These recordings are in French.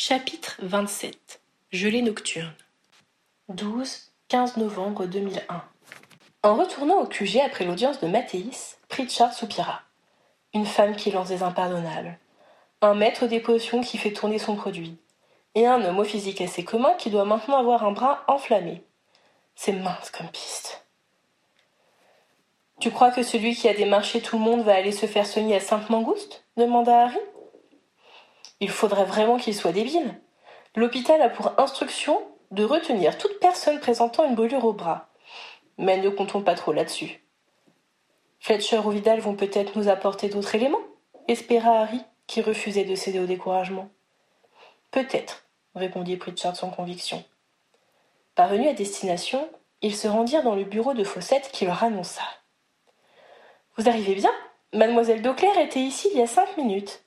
Chapitre 27 Gelée nocturne 12-15 novembre 2001 En retournant au QG après l'audience de Mathéis, Pritchard soupira. Une femme qui lance des impardonnables. Un maître des potions qui fait tourner son produit. Et un homme au physique assez commun qui doit maintenant avoir un bras enflammé. C'est mince comme piste. Tu crois que celui qui a démarché tout le monde va aller se faire soigner à Sainte-Mangouste? demanda Harry. Il faudrait vraiment qu'il soit débile. L'hôpital a pour instruction de retenir toute personne présentant une brûlure au bras. Mais ne comptons pas trop là-dessus. Fletcher ou Vidal vont peut-être nous apporter d'autres éléments espéra Harry, qui refusait de céder au découragement. Peut-être, répondit Pritchard sans conviction. Parvenus à destination, ils se rendirent dans le bureau de Fawcett qui leur annonça. Vous arrivez bien Mademoiselle Dauclair était ici il y a cinq minutes.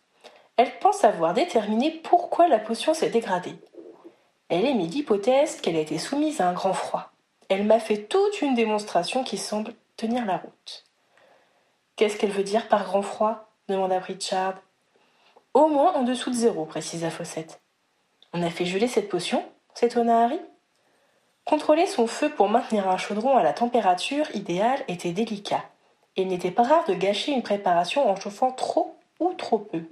Elle pense avoir déterminé pourquoi la potion s'est dégradée. Elle émit l'hypothèse qu'elle a été soumise à un grand froid. Elle m'a fait toute une démonstration qui semble tenir la route. Qu'est-ce qu'elle veut dire par grand froid? demanda Pritchard. Au moins en dessous de zéro, précisa Fawcett. On a fait geler cette potion? s'étonna Harry. Contrôler son feu pour maintenir un chaudron à la température idéale était délicat il n'était pas rare de gâcher une préparation en chauffant trop ou trop peu.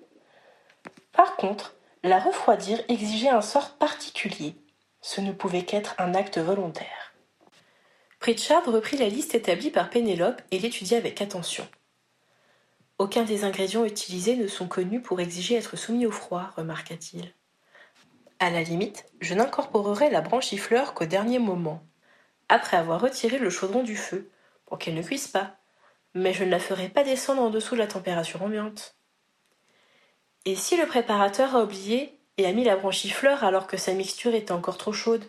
Par contre, la refroidir exigeait un sort particulier. Ce ne pouvait qu'être un acte volontaire. Pritchard reprit la liste établie par Pénélope et l'étudia avec attention. Aucun des ingrédients utilisés ne sont connus pour exiger être soumis au froid, remarqua-t-il. À la limite, je n'incorporerai la branchifleur qu'au dernier moment, après avoir retiré le chaudron du feu, pour qu'elle ne cuise pas, mais je ne la ferai pas descendre en dessous de la température ambiante. Et si le préparateur a oublié et a mis la branchifleur alors que sa mixture était encore trop chaude?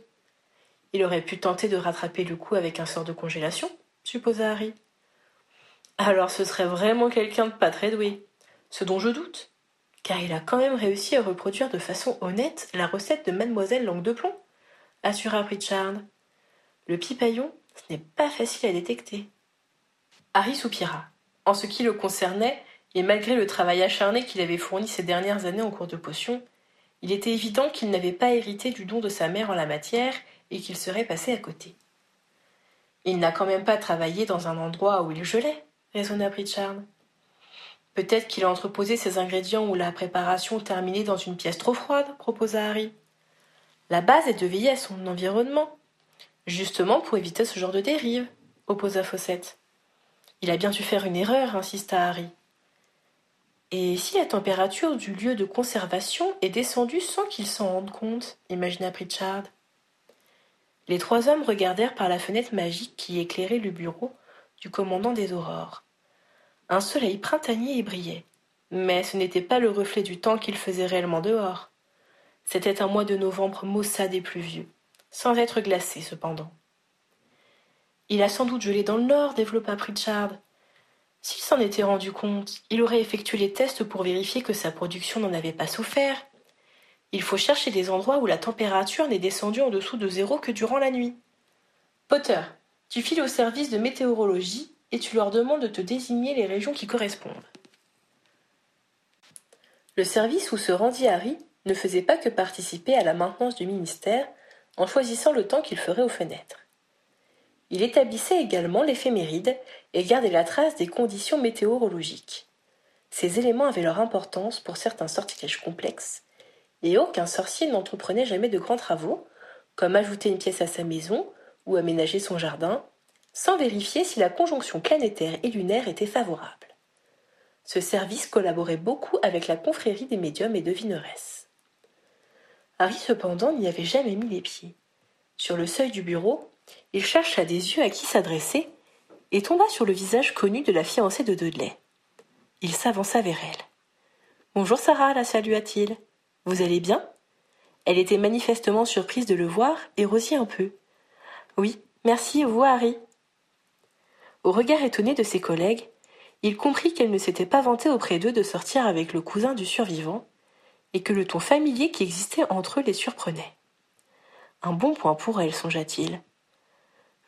Il aurait pu tenter de rattraper le coup avec un sort de congélation, supposa Harry. Alors ce serait vraiment quelqu'un de pas très doué, ce dont je doute, car il a quand même réussi à reproduire de façon honnête la recette de mademoiselle Langue de Plomb, assura Pritchard. Le pipaillon, ce n'est pas facile à détecter. Harry soupira. En ce qui le concernait, et malgré le travail acharné qu'il avait fourni ces dernières années en cours de potion, il était évident qu'il n'avait pas hérité du don de sa mère en la matière et qu'il serait passé à côté. Il n'a quand même pas travaillé dans un endroit où il gelait, raisonna Pritchard. Peut-être qu'il a entreposé ses ingrédients ou la préparation terminée dans une pièce trop froide, proposa Harry. La base est de veiller à son environnement, justement pour éviter ce genre de dérive, opposa Fawcett. Il a bien dû faire une erreur, insista Harry. Et si la température du lieu de conservation est descendue sans qu'il s'en rende compte imagina Pritchard. Les trois hommes regardèrent par la fenêtre magique qui éclairait le bureau du commandant des aurores. Un soleil printanier y brillait, mais ce n'était pas le reflet du temps qu'il faisait réellement dehors. C'était un mois de novembre maussade et pluvieux, sans être glacé cependant. Il a sans doute gelé dans le nord, développa Pritchard. S'il s'en était rendu compte, il aurait effectué les tests pour vérifier que sa production n'en avait pas souffert. Il faut chercher des endroits où la température n'est descendue en dessous de zéro que durant la nuit. Potter, tu files au service de météorologie et tu leur demandes de te désigner les régions qui correspondent. Le service où se rendit Harry ne faisait pas que participer à la maintenance du ministère en choisissant le temps qu'il ferait aux fenêtres. Il établissait également l'éphéméride et gardait la trace des conditions météorologiques. Ces éléments avaient leur importance pour certains sortilèges complexes, et aucun sorcier n'entreprenait jamais de grands travaux, comme ajouter une pièce à sa maison ou aménager son jardin, sans vérifier si la conjonction planétaire et lunaire était favorable. Ce service collaborait beaucoup avec la confrérie des médiums et devineresses. Harry cependant n'y avait jamais mis les pieds. Sur le seuil du bureau, il chercha des yeux à qui s'adresser et tomba sur le visage connu de la fiancée de Dudley. Il s'avança vers elle. Bonjour Sarah, la salua-t-il. Vous allez bien? Elle était manifestement surprise de le voir et rosit un peu. Oui, merci, vous, Harry. Au regard étonné de ses collègues, il comprit qu'elle ne s'était pas vantée auprès d'eux de sortir avec le cousin du survivant, et que le ton familier qui existait entre eux les surprenait. Un bon point pour elle, songea-t-il.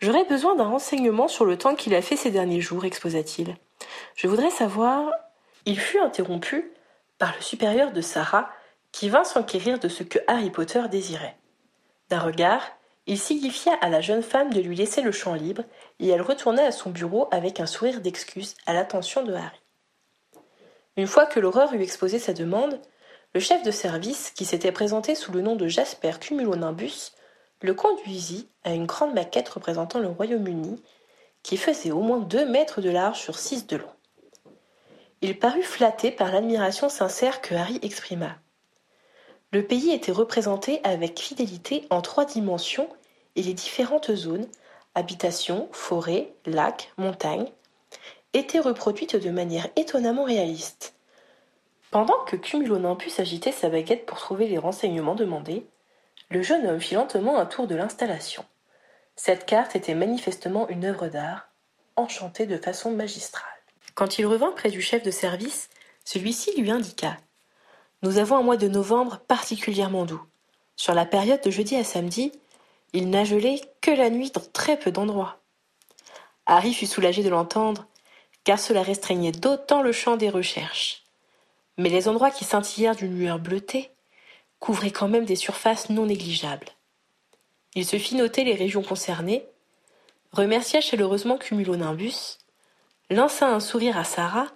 J'aurais besoin d'un renseignement sur le temps qu'il a fait ces derniers jours, exposa-t-il. Je voudrais savoir. Il fut interrompu par le supérieur de Sarah, qui vint s'enquérir de ce que Harry Potter désirait. D'un regard, il signifia à la jeune femme de lui laisser le champ libre, et elle retourna à son bureau avec un sourire d'excuse à l'attention de Harry. Une fois que l'horreur eut exposé sa demande, le chef de service, qui s'était présenté sous le nom de Jasper Cumulonimbus, le conduisit à une grande maquette représentant le Royaume-Uni, qui faisait au moins deux mètres de large sur six de long. Il parut flatté par l'admiration sincère que Harry exprima. Le pays était représenté avec fidélité en trois dimensions et les différentes zones, habitations, forêts, lacs, montagnes, étaient reproduites de manière étonnamment réaliste. Pendant que Cumulonimbus agitait sa baguette pour trouver les renseignements demandés, le jeune homme fit lentement un tour de l'installation. Cette carte était manifestement une œuvre d'art, enchantée de façon magistrale. Quand il revint près du chef de service, celui-ci lui indiqua nous avons un mois de novembre particulièrement doux. Sur la période de jeudi à samedi, il n'a gelé que la nuit dans très peu d'endroits. Harry fut soulagé de l'entendre, car cela restreignait d'autant le champ des recherches. Mais les endroits qui scintillèrent d'une lueur bleutée couvraient quand même des surfaces non négligeables. Il se fit noter les régions concernées, remercia chaleureusement Cumulonimbus, lança un sourire à Sarah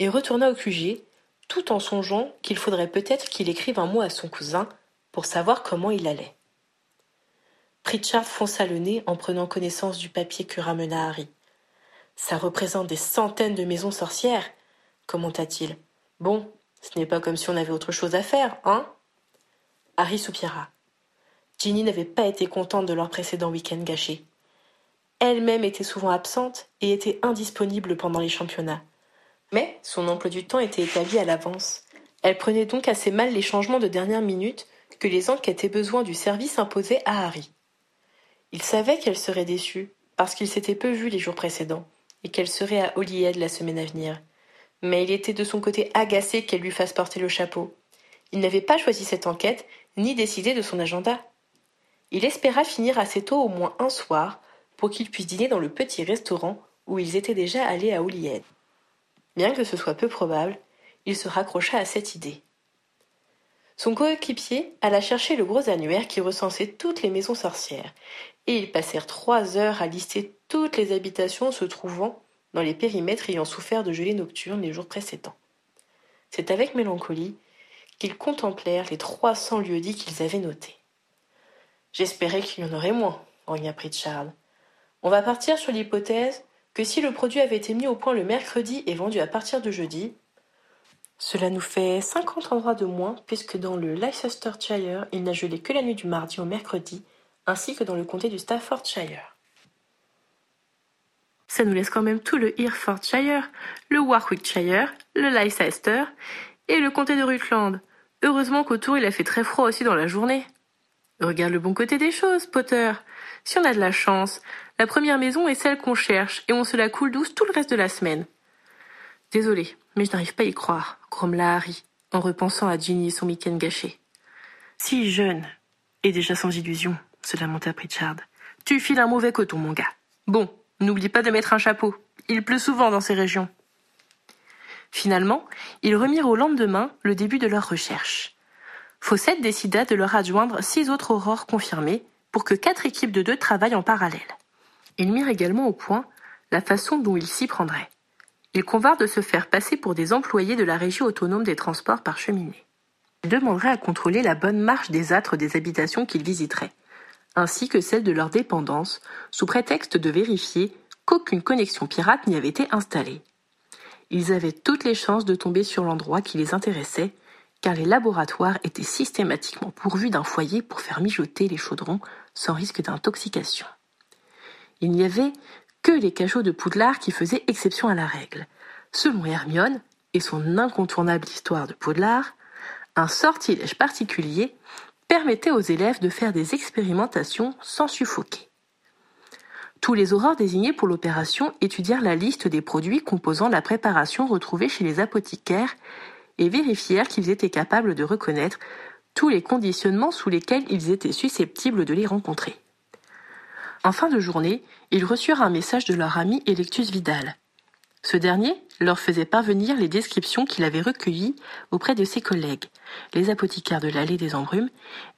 et retourna au QG tout en songeant qu'il faudrait peut-être qu'il écrive un mot à son cousin pour savoir comment il allait. Pritchard fonça le nez en prenant connaissance du papier que ramena Harry. Ça représente des centaines de maisons sorcières, commenta-t-il. Bon, ce n'est pas comme si on avait autre chose à faire, hein? Harry soupira. Ginny n'avait pas été contente de leur précédent week-end gâché. Elle-même était souvent absente et était indisponible pendant les championnats. Mais son emploi du temps était établi à l'avance. Elle prenait donc assez mal les changements de dernière minute que les enquêtes et besoins du service imposaient à Harry. Il savait qu'elle serait déçue, parce qu'il s'était peu vu les jours précédents, et qu'elle serait à Holyhead la semaine à venir. Mais il était de son côté agacé qu'elle lui fasse porter le chapeau. Il n'avait pas choisi cette enquête, ni décidé de son agenda. Il espéra finir assez tôt au moins un soir, pour qu'ils puissent dîner dans le petit restaurant où ils étaient déjà allés à Holyhead. Bien que ce soit peu probable, il se raccrocha à cette idée. Son coéquipier alla chercher le gros annuaire qui recensait toutes les maisons sorcières, et ils passèrent trois heures à lister toutes les habitations se trouvant dans les périmètres ayant souffert de gelées nocturnes les jours précédents. C'est avec mélancolie qu'ils contemplèrent les trois cents lieux-dits qu'ils avaient notés. J'espérais qu'il y en aurait moins, grogna Pritchard. On va partir sur l'hypothèse que si le produit avait été mis au point le mercredi et vendu à partir de jeudi, cela nous fait cinquante endroits de moins, puisque dans le Leicestershire, il n'a gelé que la nuit du mardi au mercredi, ainsi que dans le comté du Staffordshire. Ça nous laisse quand même tout le Herefordshire, le Warwickshire, le Leicester et le comté de Rutland. Heureusement qu'autour il a fait très froid aussi dans la journée. Regarde le bon côté des choses, Potter. Si on a de la chance, la première maison est celle qu'on cherche, et on se la coule douce tout le reste de la semaine. Désolé, mais je n'arrive pas à y croire, grommela Harry, en repensant à Ginny et son week-end gâché. Si jeune, et déjà sans illusion, se lamenta Pritchard. Tu files un mauvais coton, mon gars. Bon, n'oublie pas de mettre un chapeau. Il pleut souvent dans ces régions. Finalement, ils remirent au lendemain le début de leur recherche. Fawcett décida de leur adjoindre six autres aurores confirmées pour que quatre équipes de deux travaillent en parallèle. Ils mirent également au point la façon dont ils s'y prendraient. Ils convinrent de se faire passer pour des employés de la régie autonome des transports par cheminée. Ils demanderaient à contrôler la bonne marche des âtres des habitations qu'ils visiteraient, ainsi que celle de leurs dépendances, sous prétexte de vérifier qu'aucune connexion pirate n'y avait été installée. Ils avaient toutes les chances de tomber sur l'endroit qui les intéressait, car les laboratoires étaient systématiquement pourvus d'un foyer pour faire mijoter les chaudrons sans risque d'intoxication. Il n'y avait que les cachots de Poudlard qui faisaient exception à la règle. Selon Hermione et son incontournable histoire de Poudlard, un sortilège particulier permettait aux élèves de faire des expérimentations sans suffoquer. Tous les aurores désignés pour l'opération étudièrent la liste des produits composant la préparation retrouvée chez les apothicaires et vérifièrent qu'ils étaient capables de reconnaître tous les conditionnements sous lesquels ils étaient susceptibles de les rencontrer. En fin de journée, ils reçurent un message de leur ami Electus Vidal. Ce dernier, leur faisait parvenir les descriptions qu'il avait recueillies auprès de ses collègues, les apothicaires de l'allée des embrumes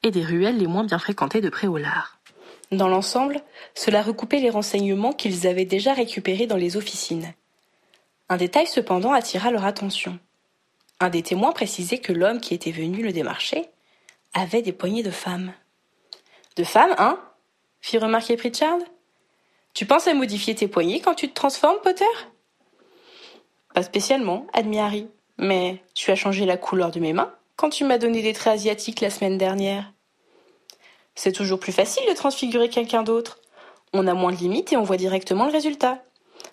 et des ruelles les moins bien fréquentées de Préolard. Dans l'ensemble, cela recoupait les renseignements qu'ils avaient déjà récupérés dans les officines. Un détail cependant attira leur attention. Un des témoins précisait que l'homme qui était venu le démarcher avait des poignées de femmes. De femmes, hein? Fit remarquer Pritchard. Tu penses à modifier tes poignets quand tu te transformes, Potter? Pas spécialement, admit Harry. Mais tu as changé la couleur de mes mains quand tu m'as donné des traits asiatiques la semaine dernière. C'est toujours plus facile de transfigurer quelqu'un d'autre. On a moins de limites et on voit directement le résultat.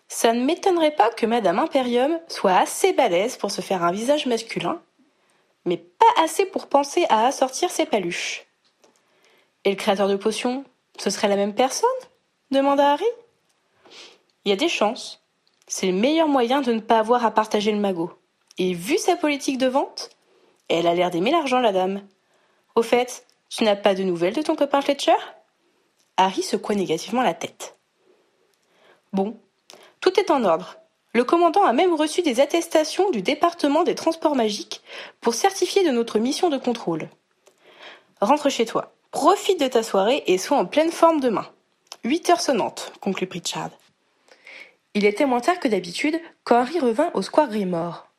Ça ne m'étonnerait pas que Madame Imperium soit assez balèze pour se faire un visage masculin, mais pas assez pour penser à assortir ses paluches. Et le créateur de potions, ce serait la même personne? demanda Harry. Il y a des chances. C'est le meilleur moyen de ne pas avoir à partager le magot. Et vu sa politique de vente, elle a l'air d'aimer l'argent, la dame. Au fait, tu n'as pas de nouvelles de ton copain Fletcher? Harry secoua négativement la tête. Bon, tout est en ordre. Le commandant a même reçu des attestations du département des transports magiques pour certifier de notre mission de contrôle. Rentre chez toi. Profite de ta soirée et sois en pleine forme demain. Huit heures sonnantes, conclut Pritchard. Il était moins tard que d'habitude quand Harry revint au Square Grimoire.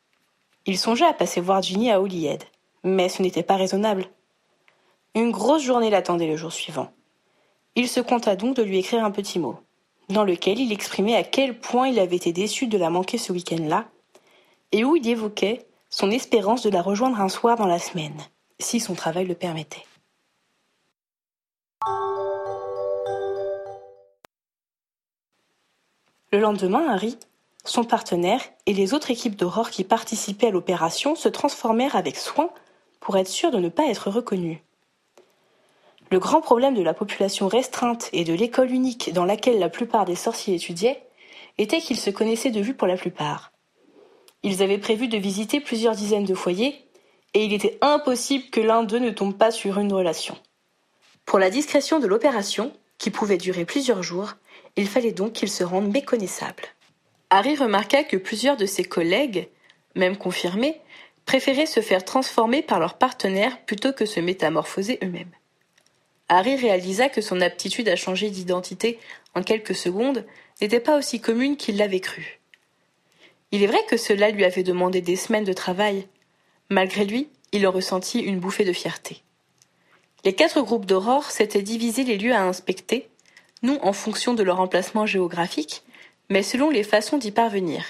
Il songeait à passer voir Ginny à Holyhead, mais ce n'était pas raisonnable. Une grosse journée l'attendait le jour suivant. Il se compta donc de lui écrire un petit mot, dans lequel il exprimait à quel point il avait été déçu de la manquer ce week-end-là, et où il évoquait son espérance de la rejoindre un soir dans la semaine, si son travail le permettait. Le lendemain, Harry, son partenaire et les autres équipes d'aurore qui participaient à l'opération se transformèrent avec soin pour être sûrs de ne pas être reconnus. Le grand problème de la population restreinte et de l'école unique dans laquelle la plupart des sorciers étudiaient était qu'ils se connaissaient de vue pour la plupart. Ils avaient prévu de visiter plusieurs dizaines de foyers, et il était impossible que l'un d'eux ne tombe pas sur une relation. Pour la discrétion de l'opération, qui pouvait durer plusieurs jours, il fallait donc qu'il se rende méconnaissable. Harry remarqua que plusieurs de ses collègues, même confirmés, préféraient se faire transformer par leurs partenaires plutôt que se métamorphoser eux-mêmes. Harry réalisa que son aptitude à changer d'identité en quelques secondes n'était pas aussi commune qu'il l'avait cru. Il est vrai que cela lui avait demandé des semaines de travail. Malgré lui, il en ressentit une bouffée de fierté. Les quatre groupes d'aurore s'étaient divisés les lieux à inspecter, non en fonction de leur emplacement géographique, mais selon les façons d'y parvenir.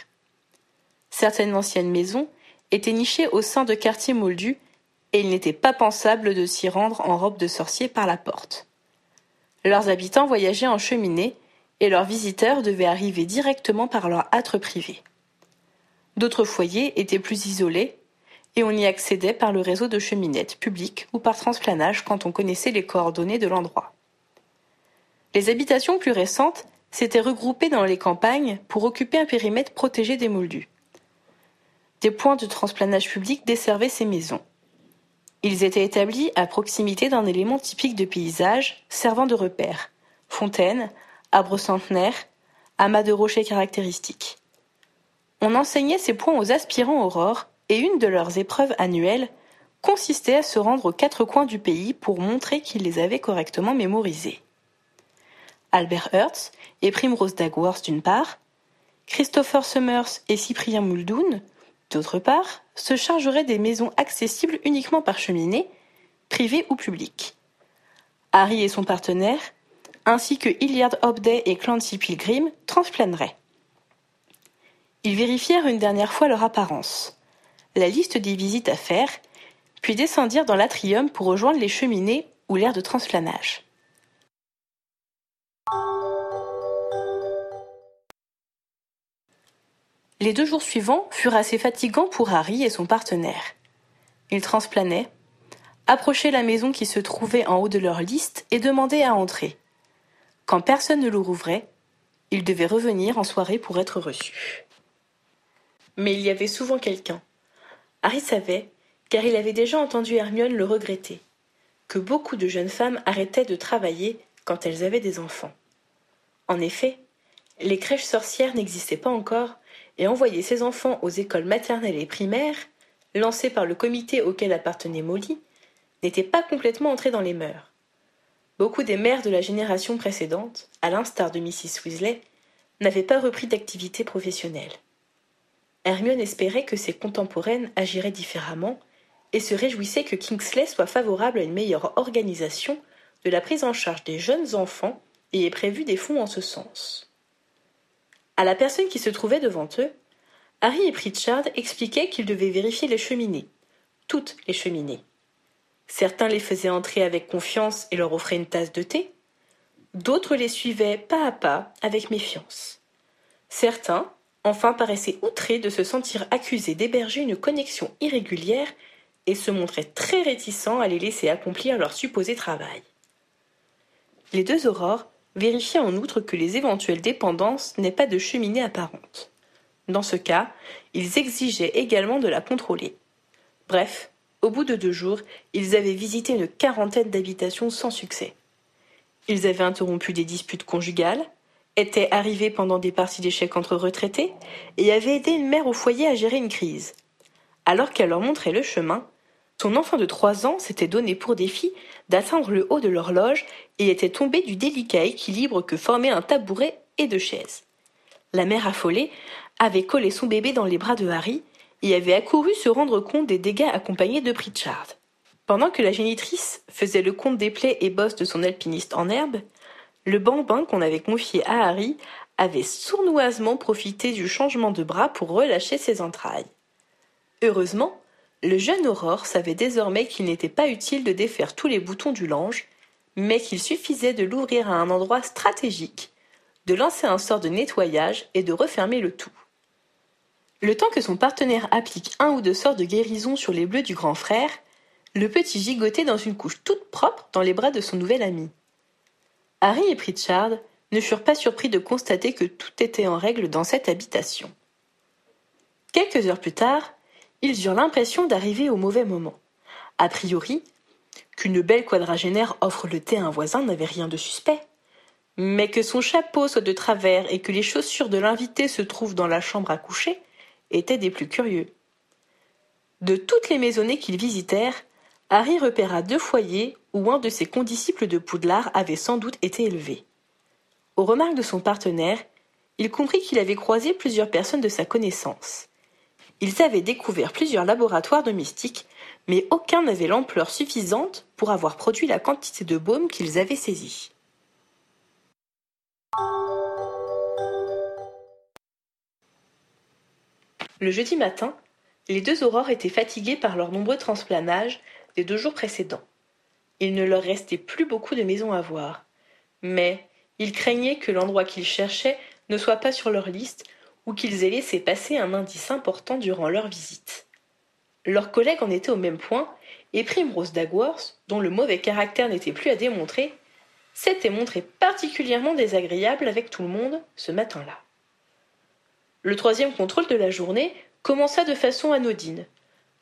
Certaines anciennes maisons étaient nichées au sein de quartiers moldus, et il n'était pas pensable de s'y rendre en robe de sorcier par la porte. Leurs habitants voyageaient en cheminée, et leurs visiteurs devaient arriver directement par leur âtre privé. D'autres foyers étaient plus isolés, et on y accédait par le réseau de cheminettes publiques ou par transplanage quand on connaissait les coordonnées de l'endroit. Les habitations plus récentes s'étaient regroupées dans les campagnes pour occuper un périmètre protégé des moldus. Des points de transplanage public desservaient ces maisons. Ils étaient établis à proximité d'un élément typique de paysage servant de repère fontaines, arbres centenaires, amas de rochers caractéristiques. On enseignait ces points aux aspirants aurores et une de leurs épreuves annuelles consistait à se rendre aux quatre coins du pays pour montrer qu'ils les avaient correctement mémorisés. Albert Hertz et Primrose Dagworth d'une part, Christopher Summers et Cyprien Muldoon, d'autre part, se chargeraient des maisons accessibles uniquement par cheminée, privées ou publiques. Harry et son partenaire, ainsi que Hilliard Hobday et Clancy Pilgrim, transplaneraient. Ils vérifièrent une dernière fois leur apparence, la liste des visites à faire, puis descendirent dans l'atrium pour rejoindre les cheminées ou l'air de transplanage. Les deux jours suivants furent assez fatigants pour Harry et son partenaire. Ils transplanaient, approchaient la maison qui se trouvait en haut de leur liste et demandaient à entrer. Quand personne ne leur ouvrait, ils devaient revenir en soirée pour être reçus. Mais il y avait souvent quelqu'un. Harry savait, car il avait déjà entendu Hermione le regretter, que beaucoup de jeunes femmes arrêtaient de travailler quand elles avaient des enfants. En effet, les crèches sorcières n'existaient pas encore et envoyer ses enfants aux écoles maternelles et primaires, lancées par le comité auquel appartenait Molly, n'était pas complètement entré dans les mœurs. Beaucoup des mères de la génération précédente, à l'instar de Mrs. Weasley, n'avaient pas repris d'activité professionnelle. Hermione espérait que ses contemporaines agiraient différemment et se réjouissait que Kingsley soit favorable à une meilleure organisation de la prise en charge des jeunes enfants et ait prévu des fonds en ce sens. À la personne qui se trouvait devant eux, Harry et Pritchard expliquaient qu'ils devaient vérifier les cheminées, toutes les cheminées. Certains les faisaient entrer avec confiance et leur offraient une tasse de thé, d'autres les suivaient pas à pas avec méfiance. Certains, enfin, paraissaient outrés de se sentir accusés d'héberger une connexion irrégulière et se montraient très réticents à les laisser accomplir leur supposé travail. Les deux aurores vérifiaient en outre que les éventuelles dépendances n'aient pas de cheminée apparente. Dans ce cas, ils exigeaient également de la contrôler. Bref, au bout de deux jours, ils avaient visité une quarantaine d'habitations sans succès. Ils avaient interrompu des disputes conjugales, étaient arrivés pendant des parties d'échecs entre retraités et avaient aidé une mère au foyer à gérer une crise. Alors qu'elle leur montrait le chemin, son enfant de trois ans s'était donné pour défi d'atteindre le haut de l'horloge et était tombé du délicat équilibre que formaient un tabouret et deux chaises. La mère affolée avait collé son bébé dans les bras de Harry et avait accouru se rendre compte des dégâts accompagnés de Pritchard. Pendant que la génitrice faisait le compte des plaies et bosses de son alpiniste en herbe, le bambin qu'on avait confié à Harry avait sournoisement profité du changement de bras pour relâcher ses entrailles. Heureusement, le jeune Aurore savait désormais qu'il n'était pas utile de défaire tous les boutons du linge, mais qu'il suffisait de l'ouvrir à un endroit stratégique, de lancer un sort de nettoyage et de refermer le tout. Le temps que son partenaire applique un ou deux sorts de guérison sur les bleus du grand frère, le petit gigotait dans une couche toute propre dans les bras de son nouvel ami. Harry et Pritchard ne furent pas surpris de constater que tout était en règle dans cette habitation. Quelques heures plus tard, ils eurent l'impression d'arriver au mauvais moment. A priori, qu'une belle quadragénaire offre le thé à un voisin n'avait rien de suspect. Mais que son chapeau soit de travers et que les chaussures de l'invité se trouvent dans la chambre à coucher était des plus curieux. De toutes les maisonnées qu'ils visitèrent, Harry repéra deux foyers où un de ses condisciples de Poudlard avait sans doute été élevé. Aux remarques de son partenaire, il comprit qu'il avait croisé plusieurs personnes de sa connaissance. Ils avaient découvert plusieurs laboratoires de mystiques, mais aucun n'avait l'ampleur suffisante pour avoir produit la quantité de baume qu'ils avaient saisie. Le jeudi matin, les deux aurores étaient fatiguées par leurs nombreux transplanages des deux jours précédents. Il ne leur restait plus beaucoup de maisons à voir. Mais ils craignaient que l'endroit qu'ils cherchaient ne soit pas sur leur liste ou qu'ils aient laissé passer un indice important durant leur visite. Leurs collègues en étaient au même point, et Primrose Dagworth, dont le mauvais caractère n'était plus à démontrer, s'était montrée particulièrement désagréable avec tout le monde ce matin-là. Le troisième contrôle de la journée commença de façon anodine.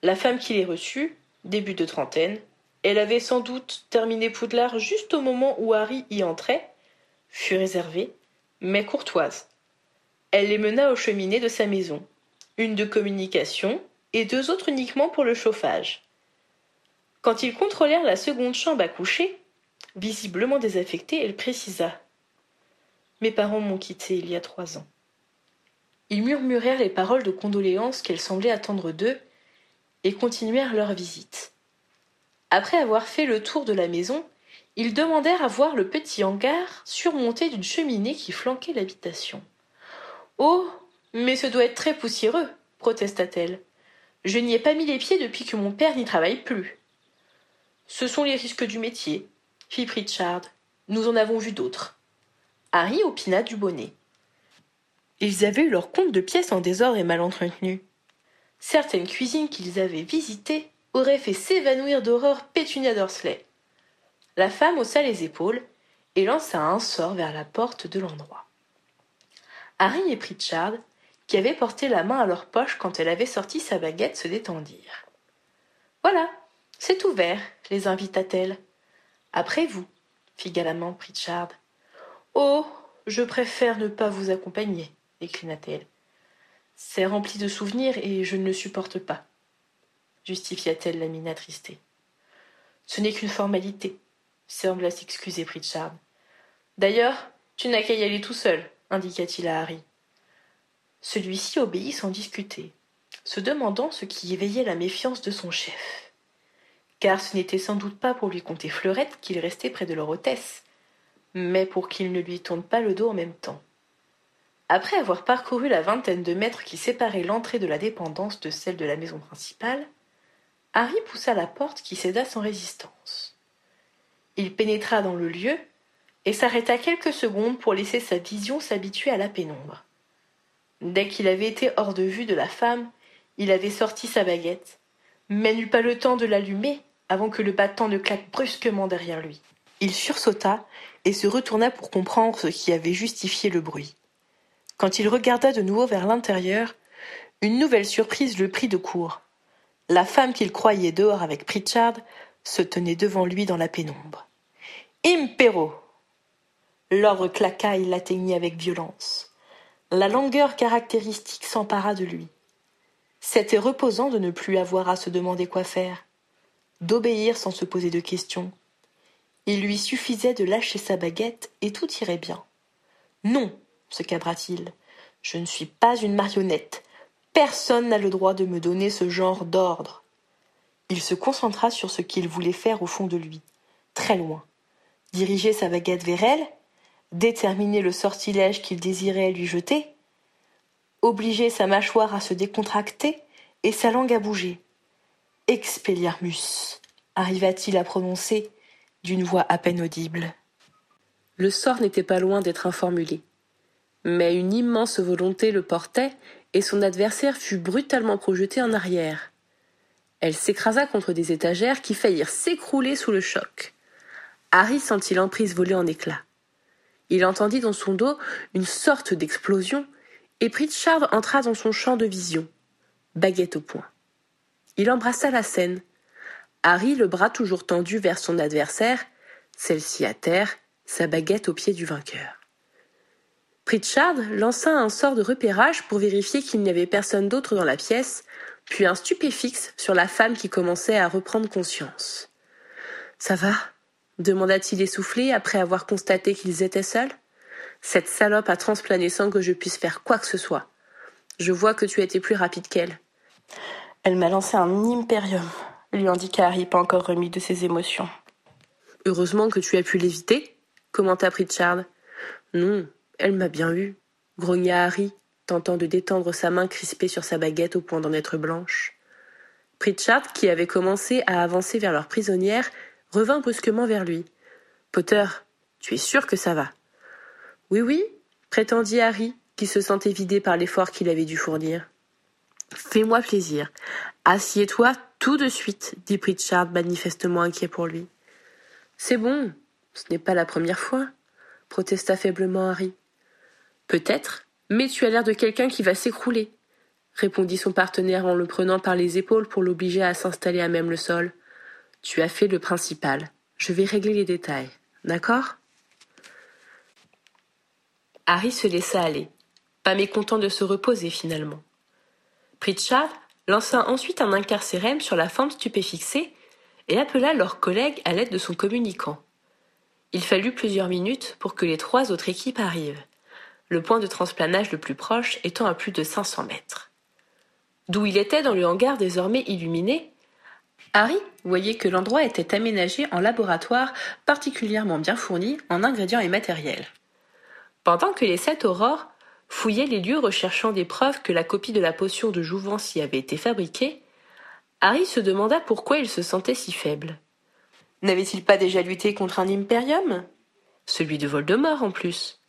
La femme qui les reçut, début de trentaine, elle avait sans doute terminé Poudlard juste au moment où Harry y entrait, fut réservée, mais courtoise. Elle les mena aux cheminées de sa maison, une de communication et deux autres uniquement pour le chauffage. Quand ils contrôlèrent la seconde chambre à coucher, visiblement désaffectée, elle précisa. Mes parents m'ont quitté il y a trois ans. Ils murmurèrent les paroles de condoléances qu'elle semblait attendre d'eux et continuèrent leur visite. Après avoir fait le tour de la maison, ils demandèrent à voir le petit hangar surmonté d'une cheminée qui flanquait l'habitation. Oh. Mais ce doit être très poussiéreux, protesta-t-elle. Je n'y ai pas mis les pieds depuis que mon père n'y travaille plus. Ce sont les risques du métier, fit Pritchard. Nous en avons vu d'autres. Harry opina du bonnet. Ils avaient eu leur compte de pièces en désordre et mal entretenues. Certaines cuisines qu'ils avaient visitées auraient fait s'évanouir d'horreur Pétunia Dursley. La femme haussa les épaules et lança un sort vers la porte de l'endroit. Harry et Pritchard, qui avaient porté la main à leur poche quand elle avait sorti sa baguette, se détendirent. Voilà, c'est ouvert, les invita-t-elle. Après vous, fit galamment Pritchard. Oh, je préfère ne pas vous accompagner, déclina-t-elle. C'est rempli de souvenirs et je ne le supporte pas, justifia-t-elle la mine attristée. Ce n'est qu'une formalité, sembla s'excuser Pritchard. D'ailleurs, tu n'as qu'à y aller tout seul, indiqua-t-il à Harry. Celui-ci obéit sans discuter, se demandant ce qui éveillait la méfiance de son chef. Car ce n'était sans doute pas pour lui compter Fleurette qu'il restait près de leur hôtesse, mais pour qu'il ne lui tourne pas le dos en même temps. Après avoir parcouru la vingtaine de mètres qui séparaient l'entrée de la dépendance de celle de la maison principale, Harry poussa la porte qui céda sans résistance. Il pénétra dans le lieu et s'arrêta quelques secondes pour laisser sa vision s'habituer à la pénombre. Dès qu'il avait été hors de vue de la femme, il avait sorti sa baguette, mais n'eut pas le temps de l'allumer avant que le battant ne claque brusquement derrière lui. Il sursauta et se retourna pour comprendre ce qui avait justifié le bruit. Quand il regarda de nouveau vers l'intérieur, une nouvelle surprise le prit de court. La femme qu'il croyait dehors avec Pritchard se tenait devant lui dans la pénombre. Impero L'ordre claqua et l'atteignit avec violence. La langueur caractéristique s'empara de lui. C'était reposant de ne plus avoir à se demander quoi faire, d'obéir sans se poser de questions. Il lui suffisait de lâcher sa baguette et tout irait bien. Non, se cabra-t-il, je ne suis pas une marionnette. Personne n'a le droit de me donner ce genre d'ordre. Il se concentra sur ce qu'il voulait faire au fond de lui, très loin. Diriger sa baguette vers elle déterminer le sortilège qu'il désirait lui jeter, obliger sa mâchoire à se décontracter et sa langue à bouger. Expelliarmus, arriva-t-il à prononcer d'une voix à peine audible. Le sort n'était pas loin d'être informulé. Mais une immense volonté le portait, et son adversaire fut brutalement projeté en arrière. Elle s'écrasa contre des étagères qui faillirent s'écrouler sous le choc. Harry sentit l'emprise voler en éclats. Il entendit dans son dos une sorte d'explosion, et Pritchard entra dans son champ de vision, baguette au poing. Il embrassa la scène. Harry, le bras toujours tendu vers son adversaire, celle-ci à terre, sa baguette au pied du vainqueur. Pritchard lança un sort de repérage pour vérifier qu'il n'y avait personne d'autre dans la pièce, puis un stupéfixe sur la femme qui commençait à reprendre conscience. Ça va? Demanda-t-il essoufflé après avoir constaté qu'ils étaient seuls. Cette salope a transplané sans que je puisse faire quoi que ce soit. Je vois que tu as été plus rapide qu'elle. Elle m'a lancé un impérium, lui indiqua Harry, pas encore remis de ses émotions. Heureusement que tu as pu l'éviter, commenta Pritchard. Non, elle m'a bien eu, grogna Harry, tentant de détendre sa main crispée sur sa baguette au point d'en être blanche. Pritchard, qui avait commencé à avancer vers leur prisonnière, revint brusquement vers lui. Potter, tu es sûr que ça va? Oui, oui, prétendit Harry, qui se sentait vidé par l'effort qu'il avait dû fournir. Fais-moi plaisir. Assieds-toi tout de suite, dit Pritchard, manifestement inquiet pour lui. C'est bon, ce n'est pas la première fois, protesta faiblement Harry. Peut-être, mais tu as l'air de quelqu'un qui va s'écrouler, répondit son partenaire en le prenant par les épaules pour l'obliger à s'installer à même le sol. Tu as fait le principal. Je vais régler les détails. D'accord? Harry se laissa aller, pas mécontent de se reposer finalement. Pritchard lança ensuite un incarcérème sur la forme stupéfixée et appela leurs collègues à l'aide de son communicant. Il fallut plusieurs minutes pour que les trois autres équipes arrivent, le point de transplanage le plus proche étant à plus de 500 mètres. D'où il était dans le hangar désormais illuminé, Harry voyait que l'endroit était aménagé en laboratoire particulièrement bien fourni en ingrédients et matériels. Pendant que les sept aurores fouillaient les lieux recherchant des preuves que la copie de la potion de jouvence y avait été fabriquée, Harry se demanda pourquoi il se sentait si faible. N'avait-il pas déjà lutté contre un impérium? Celui de Voldemort en plus.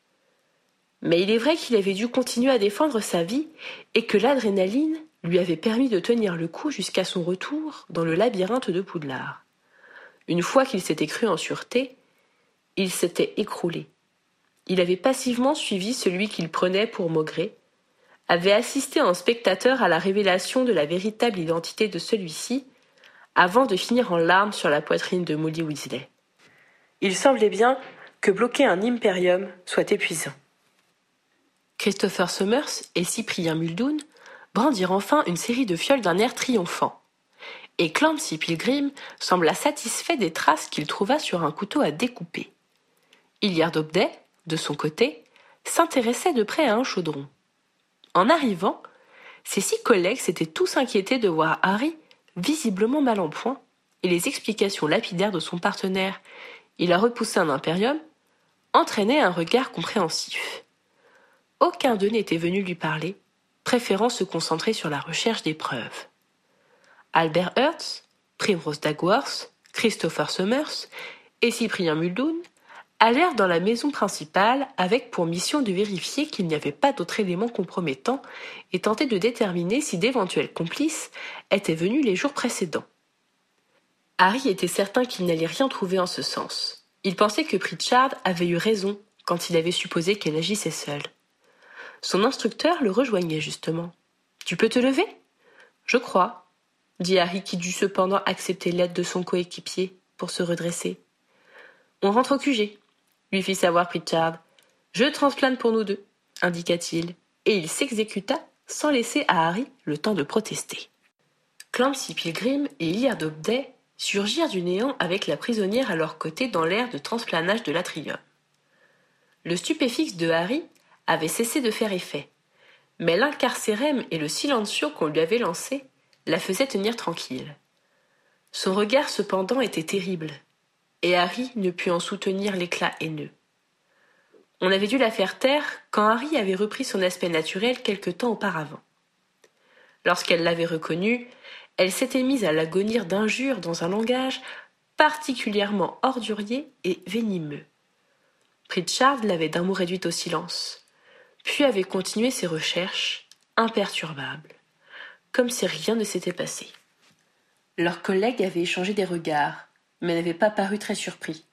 Mais il est vrai qu'il avait dû continuer à défendre sa vie et que l'adrénaline lui avait permis de tenir le coup jusqu'à son retour dans le labyrinthe de Poudlard. Une fois qu'il s'était cru en sûreté, il s'était écroulé. Il avait passivement suivi celui qu'il prenait pour Maugré, avait assisté en spectateur à la révélation de la véritable identité de celui-ci, avant de finir en larmes sur la poitrine de Molly Weasley. Il semblait bien que bloquer un impérium soit épuisant. Christopher Summers et Cyprien Muldoon brandir enfin une série de fioles d'un air triomphant. Et Clancy Pilgrim sembla satisfait des traces qu'il trouva sur un couteau à découper. Hilliard Dobday, de son côté, s'intéressait de près à un chaudron. En arrivant, ses six collègues s'étaient tous inquiétés de voir Harry visiblement mal en point, et les explications lapidaires de son partenaire il a repoussé un impérium entraînaient un regard compréhensif. Aucun d'eux n'était venu lui parler, préférant se concentrer sur la recherche des preuves. Albert Hertz, Primrose Dagworth, Christopher Summers et Cyprien Muldoon allèrent dans la maison principale avec pour mission de vérifier qu'il n'y avait pas d'autres éléments compromettants et tenter de déterminer si d'éventuels complices étaient venus les jours précédents. Harry était certain qu'il n'allait rien trouver en ce sens. Il pensait que Pritchard avait eu raison quand il avait supposé qu'elle agissait seule. Son instructeur le rejoignait justement. Tu peux te lever Je crois, dit Harry qui dut cependant accepter l'aide de son coéquipier pour se redresser. On rentre au QG, lui fit savoir Pritchard. Je transplane pour nous deux, indiqua-t-il, et il s'exécuta sans laisser à Harry le temps de protester. Clancy Pilgrim et Hilliard Dobday surgirent du néant avec la prisonnière à leur côté dans l'air de transplanage de l'atrium. Le stupéfixe de Harry avait cessé de faire effet, mais l'incarcérème et le silencio qu'on lui avait lancé la faisaient tenir tranquille. Son regard cependant était terrible, et Harry ne put en soutenir l'éclat haineux. On avait dû la faire taire quand Harry avait repris son aspect naturel quelque temps auparavant. Lorsqu'elle l'avait reconnu, elle s'était mise à l'agonir d'injures dans un langage particulièrement ordurier et venimeux. Pritchard l'avait d'un mot réduite au silence, puis avait continué ses recherches, imperturbable, comme si rien ne s'était passé. Leurs collègues avaient échangé des regards, mais n'avaient pas paru très surpris.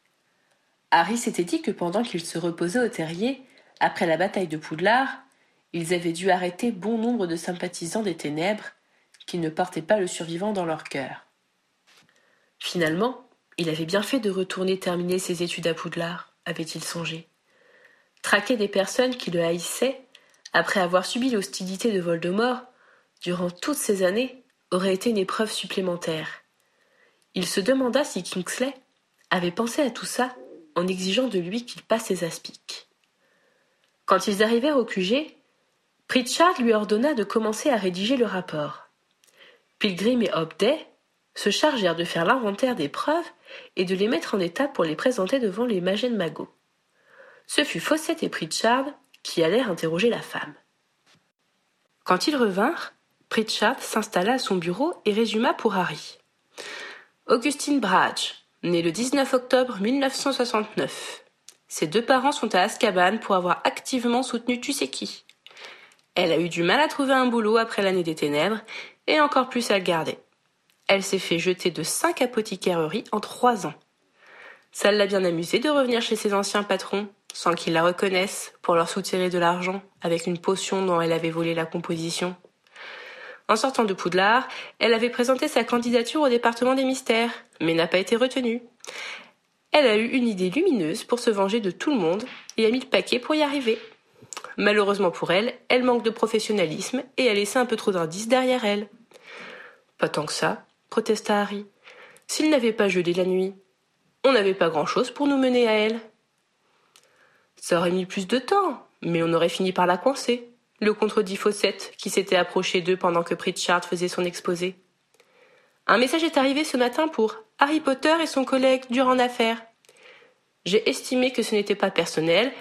Harry s'était dit que pendant qu'ils se reposaient au terrier, après la bataille de Poudlard, ils avaient dû arrêter bon nombre de sympathisants des ténèbres qui ne portaient pas le survivant dans leur cœur. Finalement, il avait bien fait de retourner terminer ses études à Poudlard, avait-il songé. Traquer des personnes qui le haïssaient, après avoir subi l'hostilité de Voldemort, durant toutes ces années, aurait été une épreuve supplémentaire. Il se demanda si Kingsley avait pensé à tout ça en exigeant de lui qu'il passe ses aspics. Quand ils arrivèrent au QG, Pritchard lui ordonna de commencer à rédiger le rapport. Pilgrim et Hobday se chargèrent de faire l'inventaire des preuves et de les mettre en état pour les présenter devant les Magen Mago. Ce fut Fawcett et Pritchard qui allèrent interroger la femme. Quand ils revinrent, Pritchard s'installa à son bureau et résuma pour Harry. Augustine Brage, née le 19 octobre 1969. Ses deux parents sont à Azkaban pour avoir activement soutenu tu sais qui. Elle a eu du mal à trouver un boulot après l'année des ténèbres et encore plus à le garder. Elle s'est fait jeter de cinq apothicareries en trois ans. Ça l'a bien amusée de revenir chez ses anciens patrons, sans qu'ils la reconnaissent, pour leur soutirer de l'argent avec une potion dont elle avait volé la composition. En sortant de Poudlard, elle avait présenté sa candidature au département des mystères, mais n'a pas été retenue. Elle a eu une idée lumineuse pour se venger de tout le monde et a mis le paquet pour y arriver. Malheureusement pour elle, elle manque de professionnalisme et a laissé un peu trop d'indices derrière elle. Pas tant que ça, protesta Harry. S'il n'avait pas gelé la nuit, on n'avait pas grand-chose pour nous mener à elle. Ça aurait mis plus de temps, mais on aurait fini par la coincer, le contredit Fawcett, qui s'était approché d'eux pendant que Pritchard faisait son exposé. Un message est arrivé ce matin pour Harry Potter et son collègue durant affaire. J'ai estimé que ce n'était pas personnel,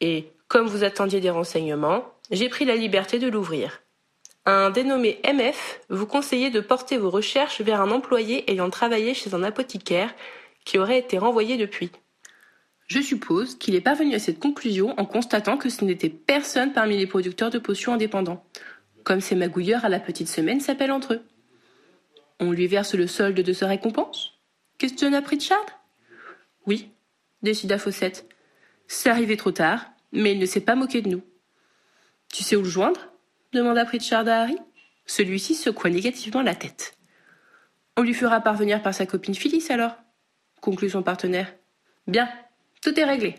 et comme vous attendiez des renseignements, j'ai pris la liberté de l'ouvrir. Un dénommé MF vous conseillait de porter vos recherches vers un employé ayant travaillé chez un apothicaire qui aurait été renvoyé depuis. Je suppose qu'il est parvenu à cette conclusion en constatant que ce n'était personne parmi les producteurs de potions indépendants, comme ces magouilleurs à la petite semaine s'appellent entre eux. On lui verse le solde de sa récompense? Questionna Pritchard. Oui, décida Fawcett. C'est arrivé trop tard, mais il ne s'est pas moqué de nous. Tu sais où le joindre? demanda Pritchard à Harry. Celui-ci secoua négativement la tête. On lui fera parvenir par sa copine Phyllis alors, conclut son partenaire. Bien, tout est réglé.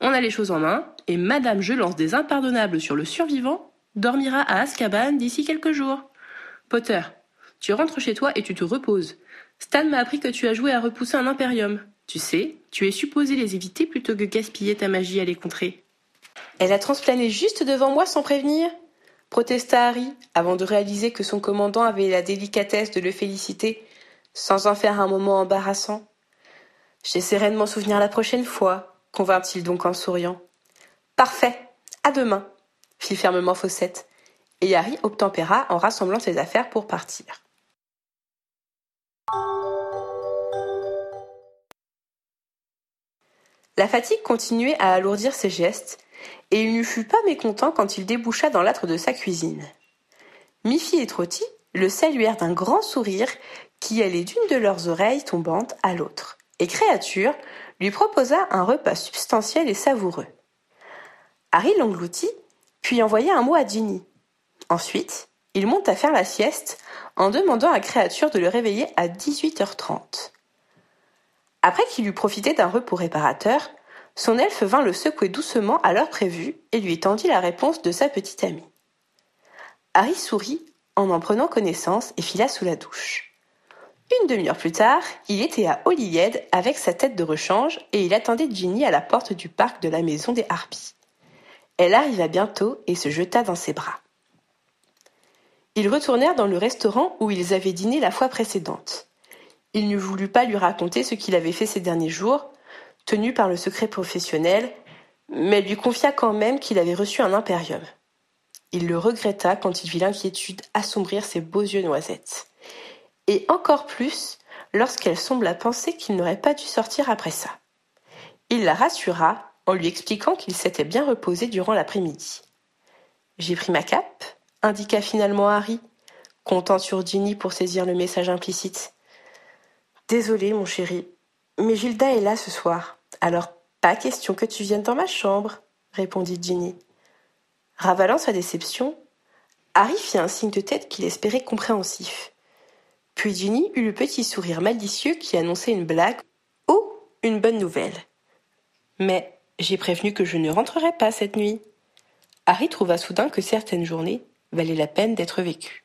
On a les choses en main, et madame je lance des impardonnables sur le survivant, dormira à Azkaban d'ici quelques jours. Potter, tu rentres chez toi et tu te reposes. Stan m'a appris que tu as joué à repousser un impérium. Tu sais, tu es supposé les éviter plutôt que gaspiller ta magie à les contrer. Elle a transplané juste devant moi sans prévenir protesta Harry, avant de réaliser que son commandant avait la délicatesse de le féliciter, sans en faire un moment embarrassant. J'essaierai de m'en souvenir la prochaine fois, convint-il donc en souriant. Parfait. À demain, fit fermement Fossette, et Harry obtempéra en rassemblant ses affaires pour partir. La fatigue continuait à alourdir ses gestes, et il ne fut pas mécontent quand il déboucha dans l'âtre de sa cuisine. Miffy et Trotty le saluèrent d'un grand sourire qui allait d'une de leurs oreilles tombantes à l'autre, et Créature lui proposa un repas substantiel et savoureux. Harry l'engloutit, puis envoya un mot à Ginny. Ensuite, il monta faire la sieste en demandant à Créature de le réveiller à 18h30. Après qu'il eut profité d'un repos réparateur, son elfe vint le secouer doucement à l'heure prévue et lui tendit la réponse de sa petite amie. Harry sourit en en prenant connaissance et fila sous la douche. Une demi-heure plus tard, il était à Holyhead avec sa tête de rechange et il attendait Ginny à la porte du parc de la maison des Harpies. Elle arriva bientôt et se jeta dans ses bras. Ils retournèrent dans le restaurant où ils avaient dîné la fois précédente. Il ne voulut pas lui raconter ce qu'il avait fait ces derniers jours, tenu par le secret professionnel, mais lui confia quand même qu'il avait reçu un impérium. Il le regretta quand il vit l'inquiétude assombrir ses beaux yeux noisettes. Et encore plus lorsqu'elle sembla penser qu'il n'aurait pas dû sortir après ça. Il la rassura en lui expliquant qu'il s'était bien reposé durant l'après-midi. J'ai pris ma cape, indiqua finalement Harry, comptant sur Ginny pour saisir le message implicite. Désolé, mon chéri, mais Gilda est là ce soir, alors pas question que tu viennes dans ma chambre, répondit Ginny. Ravalant sa déception, Harry fit un signe de tête qu'il espérait compréhensif. Puis Ginny eut le petit sourire malicieux qui annonçait une blague ou une bonne nouvelle. Mais j'ai prévenu que je ne rentrerai pas cette nuit. Harry trouva soudain que certaines journées valaient la peine d'être vécues.